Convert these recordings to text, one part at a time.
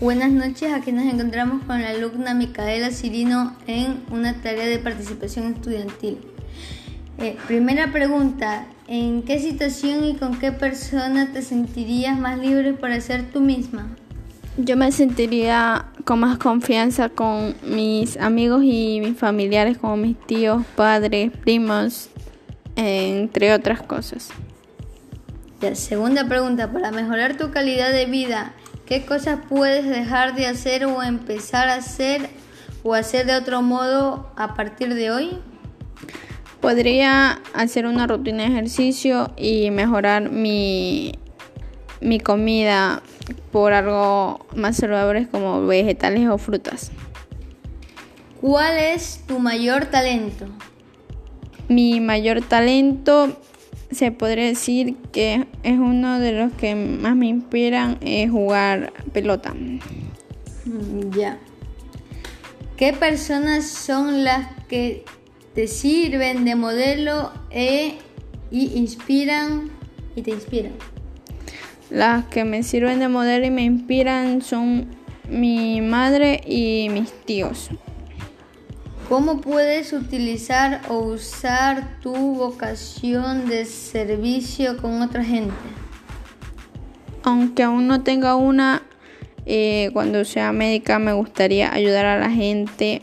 Buenas noches, aquí nos encontramos con la alumna Micaela Cirino en una tarea de participación estudiantil. Eh, primera pregunta, ¿en qué situación y con qué persona te sentirías más libre para ser tú misma? Yo me sentiría con más confianza con mis amigos y mis familiares como mis tíos, padres, primos, entre otras cosas. La segunda pregunta, para mejorar tu calidad de vida, ¿Qué cosas puedes dejar de hacer o empezar a hacer o hacer de otro modo a partir de hoy? Podría hacer una rutina de ejercicio y mejorar mi, mi comida por algo más saludable como vegetales o frutas. ¿Cuál es tu mayor talento? Mi mayor talento se podría decir que es uno de los que más me inspiran es jugar pelota. Mm, ya. ¿Qué personas son las que te sirven de modelo e, y inspiran y te inspiran? Las que me sirven de modelo y me inspiran son mi madre y mis tíos. ¿Cómo puedes utilizar o usar tu vocación de servicio con otra gente? Aunque aún no tenga una, eh, cuando sea médica me gustaría ayudar a la gente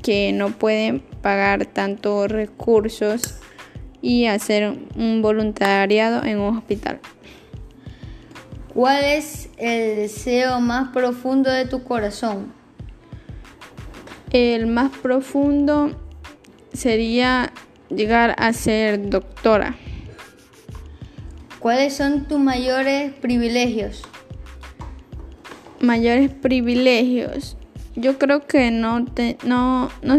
que no puede pagar tantos recursos y hacer un voluntariado en un hospital. ¿Cuál es el deseo más profundo de tu corazón? El más profundo sería llegar a ser doctora. ¿Cuáles son tus mayores privilegios? Mayores privilegios. Yo creo que no, te, no, no,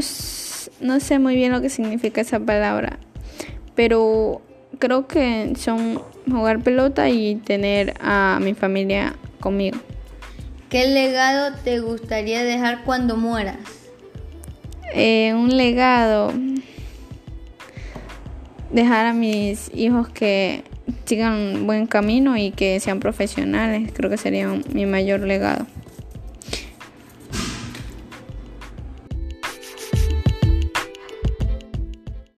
no sé muy bien lo que significa esa palabra, pero creo que son jugar pelota y tener a mi familia conmigo. ¿Qué legado te gustaría dejar cuando mueras? Eh, un legado, dejar a mis hijos que sigan un buen camino y que sean profesionales, creo que sería mi mayor legado.